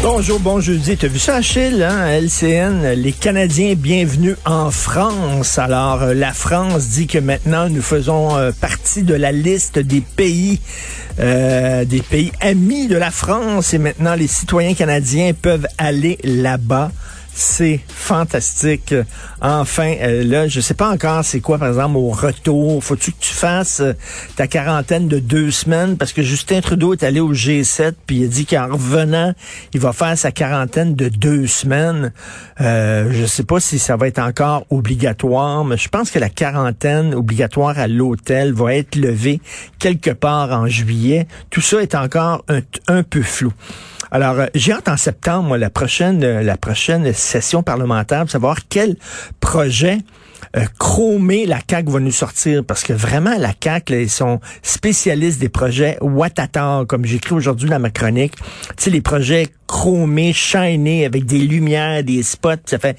Bonjour, bon jeudi. T'as vu ça, Achille, hein? LCN, les Canadiens bienvenus en France. Alors, euh, la France dit que maintenant, nous faisons euh, partie de la liste des pays, euh, des pays amis de la France et maintenant, les citoyens canadiens peuvent aller là-bas. C'est fantastique. Enfin, euh, là, je sais pas encore c'est quoi, par exemple, au retour. Faut-tu que tu fasses euh, ta quarantaine de deux semaines? Parce que Justin Trudeau est allé au G7, puis il a dit qu'en revenant, il va faire sa quarantaine de deux semaines. Euh, je sais pas si ça va être encore obligatoire, mais je pense que la quarantaine obligatoire à l'hôtel va être levée quelque part en juillet. Tout ça est encore un, peu flou. Alors, euh, j'ai hâte en septembre, moi, la prochaine, la prochaine session parlementaire, de savoir quel projet euh, chromé la CAQ va nous sortir. Parce que vraiment la CAQ là, ils sont spécialistes des projets Watata comme j'écris aujourd'hui dans ma chronique. Tu sais les projets chromés shiny avec des lumières des spots ça fait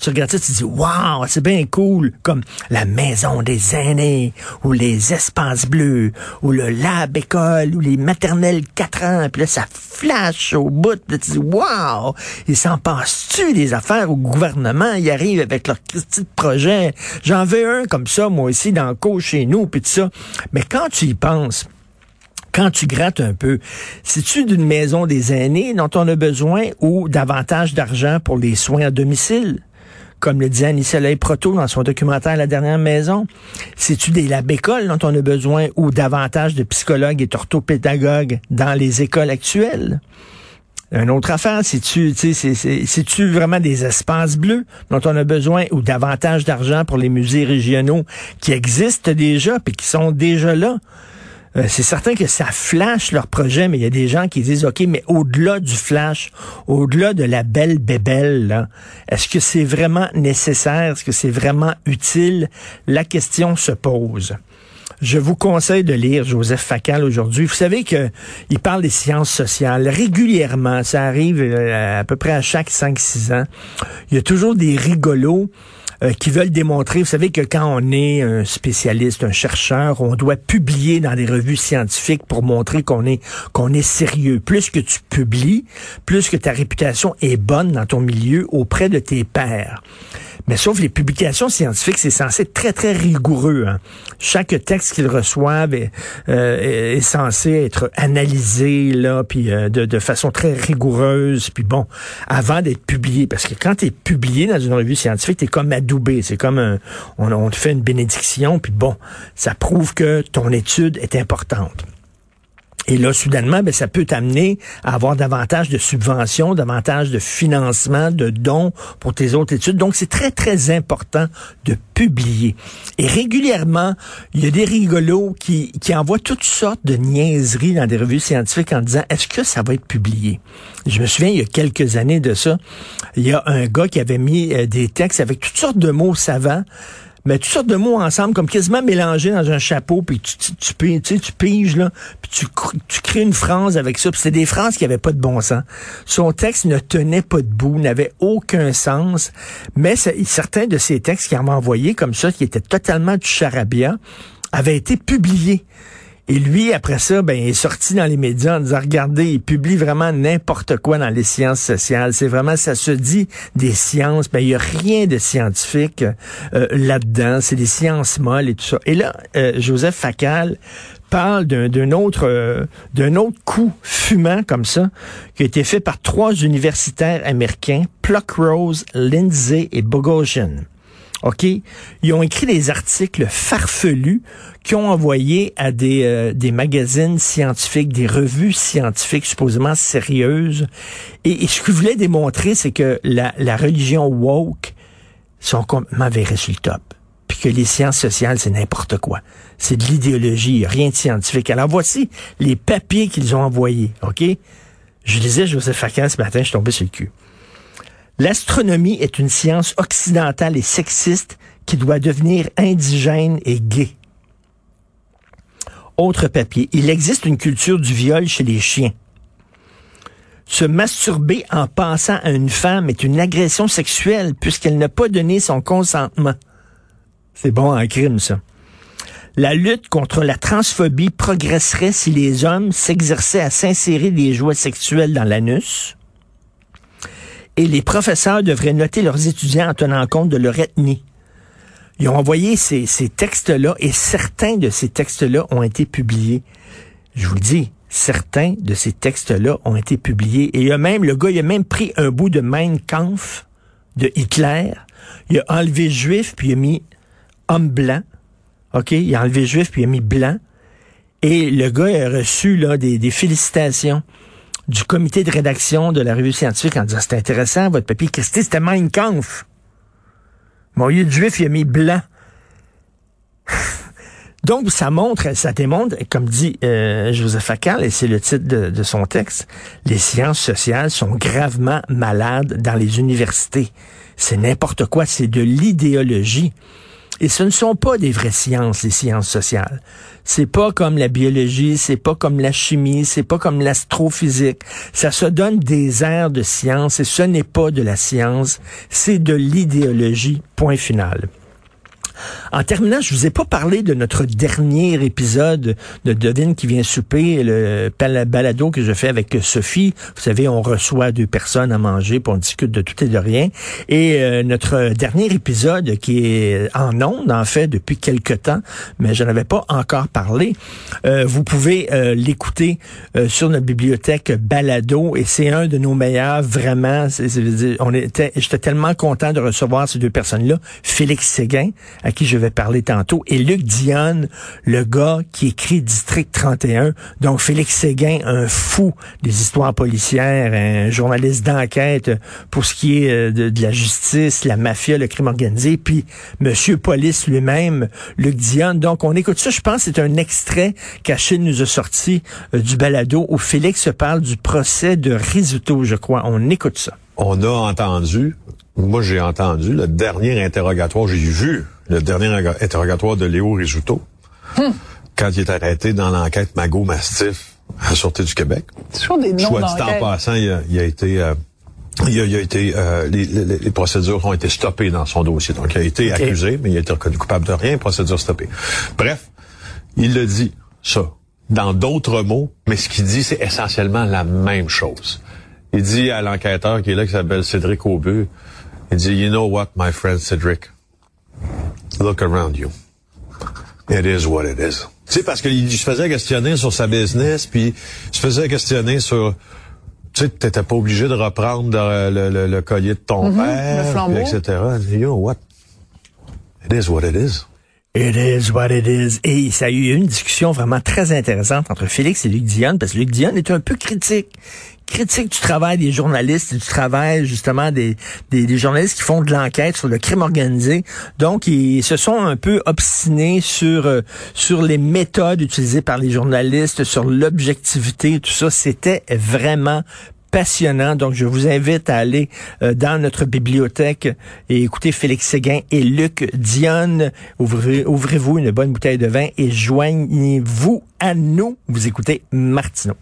tu regardes ça, tu dis, waouh, c'est bien cool, comme la maison des aînés, ou les espaces bleus, ou le lab école, ou les maternelles 4 ans, puis là, ça flash au bout, puis là, tu dis, waouh, ils s'en passent-tu des affaires au gouvernement, ils arrivent avec leur petit projet. J'en veux un comme ça, moi aussi, dans le cours chez nous, puis tout ça. Mais quand tu y penses, quand tu grattes un peu, c'est-tu d'une maison des aînés dont on a besoin ou davantage d'argent pour les soins à domicile? Comme le disait Annie Soleil Proto dans son documentaire La dernière maison. C'est-tu des labécoles dont on a besoin ou davantage de psychologues et orthopédagogues dans les écoles actuelles? Une autre affaire, c'est-tu, c'est-tu vraiment des espaces bleus dont on a besoin ou davantage d'argent pour les musées régionaux qui existent déjà puis qui sont déjà là? Euh, c'est certain que ça flash leur projet, mais il y a des gens qui disent, OK, mais au-delà du flash, au-delà de la belle bébelle, est-ce que c'est vraiment nécessaire? Est-ce que c'est vraiment utile? La question se pose. Je vous conseille de lire Joseph Facal aujourd'hui. Vous savez que il parle des sciences sociales régulièrement. Ça arrive euh, à peu près à chaque 5-6 ans. Il y a toujours des rigolos euh, qui veulent démontrer, vous savez que quand on est un spécialiste, un chercheur, on doit publier dans des revues scientifiques pour montrer qu'on est qu'on est sérieux. Plus que tu publies, plus que ta réputation est bonne dans ton milieu auprès de tes pairs. Mais sauf les publications scientifiques, c'est censé être très, très rigoureux. Hein. Chaque texte qu'ils reçoivent est, euh, est, censé être analysé là, puis euh, de, façon très rigoureuse. Puis bon, avant d'être publié, parce que quand tu publié dans une revue scientifique, tu es comme adoubé. C'est comme un, on, on te fait une bénédiction, puis bon, ça prouve que ton étude est importante. Et là, soudainement, ben, ça peut t'amener à avoir davantage de subventions, davantage de financement, de dons pour tes autres études. Donc, c'est très, très important de publier. Et régulièrement, il y a des rigolos qui, qui envoient toutes sortes de niaiseries dans des revues scientifiques en disant, est-ce que ça va être publié? Je me souviens, il y a quelques années de ça, il y a un gars qui avait mis euh, des textes avec toutes sortes de mots savants mais toutes sortes de mots ensemble, comme quasiment mélangés dans un chapeau, puis tu, tu, tu, tu, piges, là, puis tu, tu crées une phrase avec ça, puis c'est des phrases qui avaient pas de bon sens. Son texte ne tenait pas debout, n'avait aucun sens, mais certains de ces textes qu'il m'a envoyés comme ça, qui étaient totalement du charabia, avaient été publiés. Et lui, après ça, ben, il est sorti dans les médias en disant, regardez, il publie vraiment n'importe quoi dans les sciences sociales. C'est vraiment, ça se dit des sciences, ben, il y a rien de scientifique euh, là-dedans. C'est des sciences molles et tout ça. Et là, euh, Joseph Facal parle d'un autre euh, d'un autre coup fumant comme ça qui a été fait par trois universitaires américains, Pluckrose, Lindsay et Bogosian. OK? Ils ont écrit des articles farfelus qui ont envoyé à des, euh, des magazines scientifiques, des revues scientifiques supposément sérieuses. Et, ce que je démontrer, c'est que la, la religion woke sont complètement virées sur le top. Puis que les sciences sociales, c'est n'importe quoi. C'est de l'idéologie, rien de scientifique. Alors voici les papiers qu'ils ont envoyés. OK? Je lisais Joseph Facal ce matin, je suis tombé sur le cul. L'astronomie est une science occidentale et sexiste qui doit devenir indigène et gay. Autre papier. Il existe une culture du viol chez les chiens. Se masturber en pensant à une femme est une agression sexuelle puisqu'elle n'a pas donné son consentement. C'est bon en crime, ça. La lutte contre la transphobie progresserait si les hommes s'exerçaient à s'insérer des joies sexuelles dans l'anus et les professeurs devraient noter leurs étudiants en tenant compte de leur ethnie. Ils ont envoyé ces, textes-là et certains de ces textes-là ont été publiés. Je vous le dis, certains de ces textes-là ont été publiés. Et il a même, le gars, il a même pris un bout de Mein Kampf de Hitler. Il a enlevé juif, puis il a mis homme blanc. OK? Il a enlevé juif, puis il a mis blanc. Et le gars a reçu là, des, des félicitations du comité de rédaction de la revue scientifique en disant c'est intéressant, votre papier. Christy, c'était Mein Kampf. Mon lieu de juif, il a mis blanc. Donc, ça montre, ça démontre, comme dit euh, Joseph Facal, et c'est le titre de, de, son texte, les sciences sociales sont gravement malades dans les universités. C'est n'importe quoi, c'est de l'idéologie. Et ce ne sont pas des vraies sciences, les sciences sociales. C'est pas comme la biologie, c'est pas comme la chimie, c'est pas comme l'astrophysique. Ça se donne des airs de science et ce n'est pas de la science, c'est de l'idéologie. Point final. En terminant, je vous ai pas parlé de notre dernier épisode de Devine qui vient souper, le balado que je fais avec Sophie. Vous savez, on reçoit deux personnes à manger, pour on discute de tout et de rien. Et euh, notre dernier épisode, qui est en ondes, en fait, depuis quelque temps, mais je n'avais pas encore parlé, euh, vous pouvez euh, l'écouter sur notre bibliothèque balado, et c'est un de nos meilleurs, vraiment. on était, j'étais tellement content de recevoir ces deux personnes-là. Félix Séguin, à qui je vais parler tantôt, et Luc Dionne, le gars qui écrit District 31. Donc, Félix Séguin, un fou des histoires policières, un journaliste d'enquête pour ce qui est euh, de, la justice, la mafia, le crime organisé, puis Monsieur Police lui-même, Luc Dionne. Donc, on écoute ça. Je pense c'est un extrait qu'Achille nous a sorti euh, du balado où Félix parle du procès de Risuto, je crois. On écoute ça. On a entendu, moi j'ai entendu le dernier interrogatoire, j'ai vu le dernier interrogatoire de Léo Rizzuto, hmm. quand il est arrêté dans l'enquête Mago Mastif à la Sûreté du Québec. Soit des noms Soit dit en passant, il a, il a été... Euh, il a, il a été, euh, les, les, les, procédures ont été stoppées dans son dossier. Donc, il a été accusé, mais il a été reconnu coupable de rien, procédure stoppée. Bref, il le dit, ça, dans d'autres mots, mais ce qu'il dit, c'est essentiellement la même chose. Il dit à l'enquêteur qui est là, qui s'appelle Cédric Aubu, il dit, You know what, my friend Cédric? Look around you. It is what it is. Tu sais, parce qu'il se faisait questionner sur sa business, puis il se faisait questionner sur... Tu sais, t'étais pas obligé de reprendre le, le, collier de ton mm-hmm. père, le flambeau. etc. Know what? It is what it is. It is what it is. Et ça a eu une discussion vraiment très intéressante entre Félix et Luc Dionne, parce que Luc Dionne est un peu critique critique du travail des journalistes, du travail justement des, des, journalistes qui font de l'enquête sur le crime organisé. Donc, ils se sont un peu obstinés sur euh, sur les méthodes utilisées par les journalistes, sur l'objectivité, tout ça. C'était vraiment passionnant. Donc, je vous invite à aller euh, dans notre bibliothèque et écouter Félix Séguin et Luc Dionne. Ouvrez, ouvrez-vous une bonne bouteille de vin et joignez-vous à nous. Vous écoutez Martineau.